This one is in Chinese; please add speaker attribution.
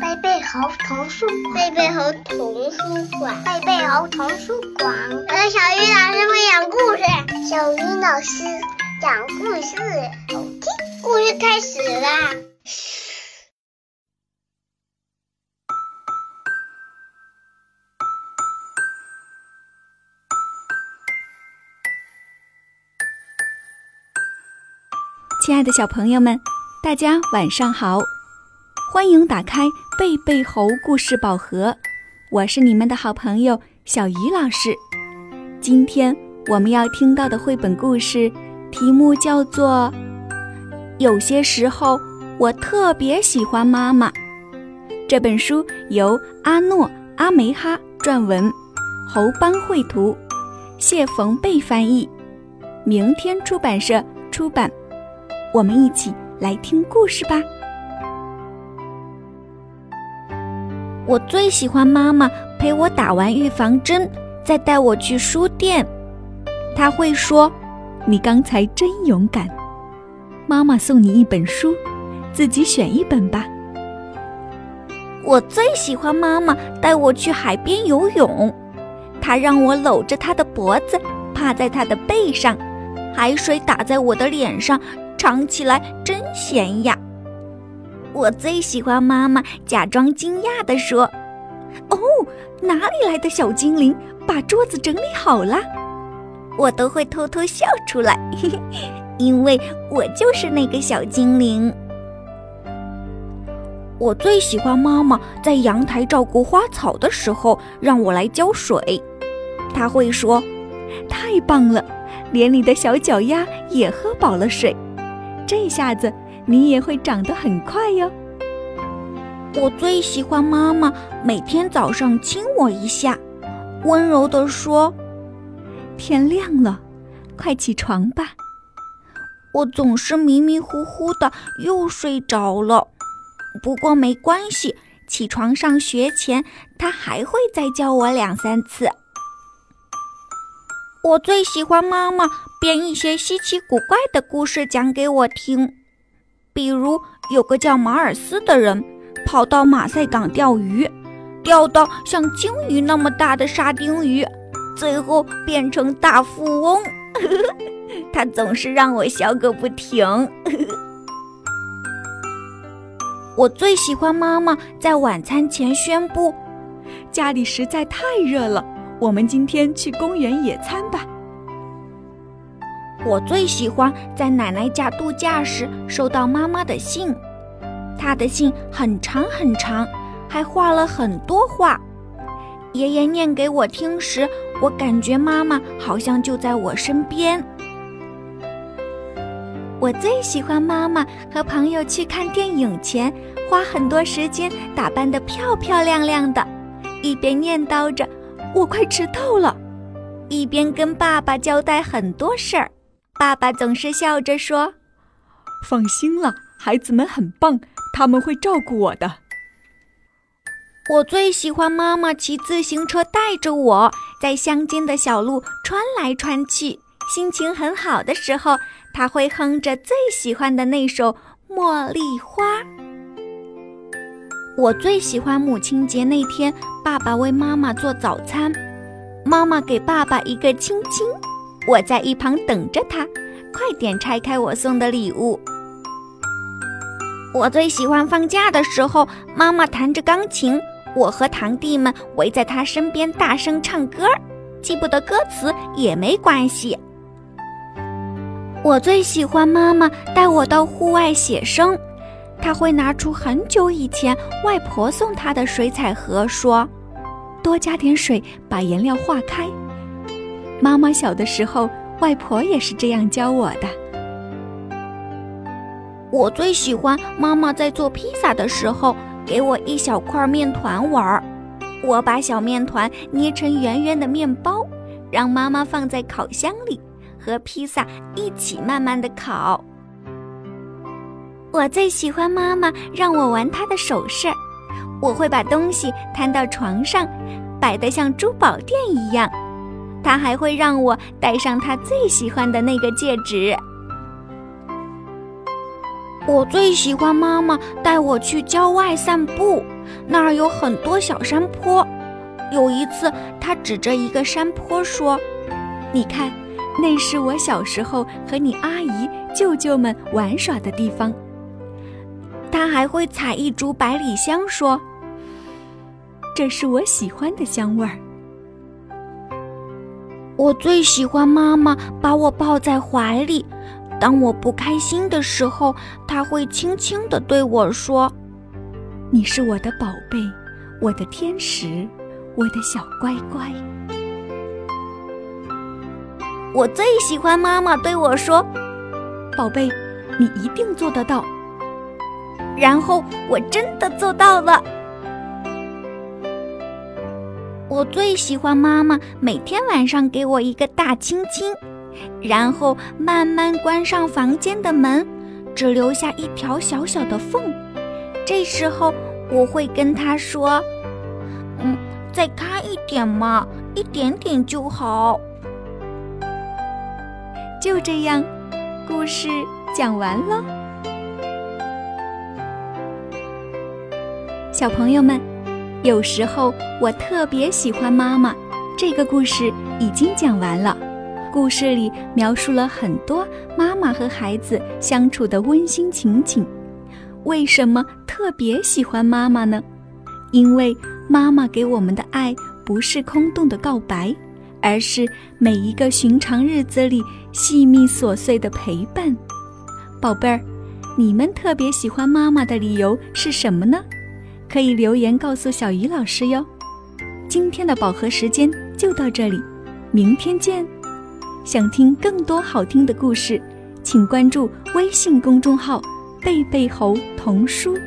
Speaker 1: 贝贝猴童书，
Speaker 2: 贝贝猴童书馆，
Speaker 1: 贝贝猴童书馆。
Speaker 2: 我的小鱼老师会讲故事，
Speaker 1: 小鱼老师讲故事，好听。
Speaker 2: 故事开始啦！
Speaker 3: 亲爱的小朋友们，大家晚上好！欢迎打开贝贝猴故事宝盒，我是你们的好朋友小鱼老师。今天我们要听到的绘本故事题目叫做《有些时候我特别喜欢妈妈》。这本书由阿诺·阿梅哈撰文，侯邦绘图，谢冯贝翻译，明天出版社出版。我们一起来听故事吧。我最喜欢妈妈陪我打完预防针，再带我去书店。她会说：“你刚才真勇敢。”妈妈送你一本书，自己选一本吧。我最喜欢妈妈带我去海边游泳，她让我搂着她的脖子，趴在她的背上，海水打在我的脸上。尝起来真咸呀！我最喜欢妈妈假装惊讶地说：“哦，哪里来的小精灵，把桌子整理好了？”我都会偷偷笑出来，嘿嘿，因为我就是那个小精灵。我最喜欢妈妈在阳台照顾花草的时候让我来浇水，她会说：“太棒了，连你的小脚丫也喝饱了水。”这下子你也会长得很快哟。我最喜欢妈妈每天早上亲我一下，温柔地说：“天亮了，快起床吧。”我总是迷迷糊糊的又睡着了，不过没关系，起床上学前他还会再叫我两三次。我最喜欢妈妈编一些稀奇古怪的故事讲给我听，比如有个叫马尔斯的人跑到马赛港钓鱼，钓到像鲸鱼那么大的沙丁鱼，最后变成大富翁。他总是让我笑个不停。我最喜欢妈妈在晚餐前宣布：“家里实在太热了。”我们今天去公园野餐吧。我最喜欢在奶奶家度假时收到妈妈的信，她的信很长很长，还画了很多画。爷爷念给我听时，我感觉妈妈好像就在我身边。我最喜欢妈妈和朋友去看电影前，花很多时间打扮得漂漂亮亮的，一边念叨着。我快迟到了，一边跟爸爸交代很多事儿，爸爸总是笑着说：“放心了，孩子们很棒，他们会照顾我的。”我最喜欢妈妈骑自行车带着我在乡间的小路穿来穿去，心情很好的时候，他会哼着最喜欢的那首《茉莉花》。我最喜欢母亲节那天，爸爸为妈妈做早餐，妈妈给爸爸一个亲亲，我在一旁等着他，快点拆开我送的礼物。我最喜欢放假的时候，妈妈弹着钢琴，我和堂弟们围在她身边大声唱歌，记不得歌词也没关系。我最喜欢妈妈带我到户外写生。他会拿出很久以前外婆送他的水彩盒，说：“多加点水，把颜料化开。”妈妈小的时候，外婆也是这样教我的。我最喜欢妈妈在做披萨的时候给我一小块面团玩儿，我把小面团捏成圆圆的面包，让妈妈放在烤箱里，和披萨一起慢慢的烤。我最喜欢妈妈让我玩她的首饰，我会把东西摊到床上，摆得像珠宝店一样。她还会让我戴上她最喜欢的那个戒指。我最喜欢妈妈带我去郊外散步，那儿有很多小山坡。有一次，她指着一个山坡说：“你看，那是我小时候和你阿姨、舅舅们玩耍的地方。”她还会采一株百里香，说：“这是我喜欢的香味儿。”我最喜欢妈妈把我抱在怀里。当我不开心的时候，他会轻轻地对我说：“你是我的宝贝，我的天使，我的小乖乖。”我最喜欢妈妈对我说：“宝贝，你一定做得到。”然后我真的做到了。我最喜欢妈妈每天晚上给我一个大亲亲。然后慢慢关上房间的门，只留下一条小小的缝。这时候我会跟他说：“嗯，再开一点嘛，一点点就好。”就这样，故事讲完了。小朋友们，有时候我特别喜欢妈妈。这个故事已经讲完了。故事里描述了很多妈妈和孩子相处的温馨情景。为什么特别喜欢妈妈呢？因为妈妈给我们的爱不是空洞的告白，而是每一个寻常日子里细密琐碎的陪伴。宝贝儿，你们特别喜欢妈妈的理由是什么呢？可以留言告诉小鱼老师哟。今天的宝盒时间就到这里，明天见。想听更多好听的故事，请关注微信公众号“贝贝猴童书”。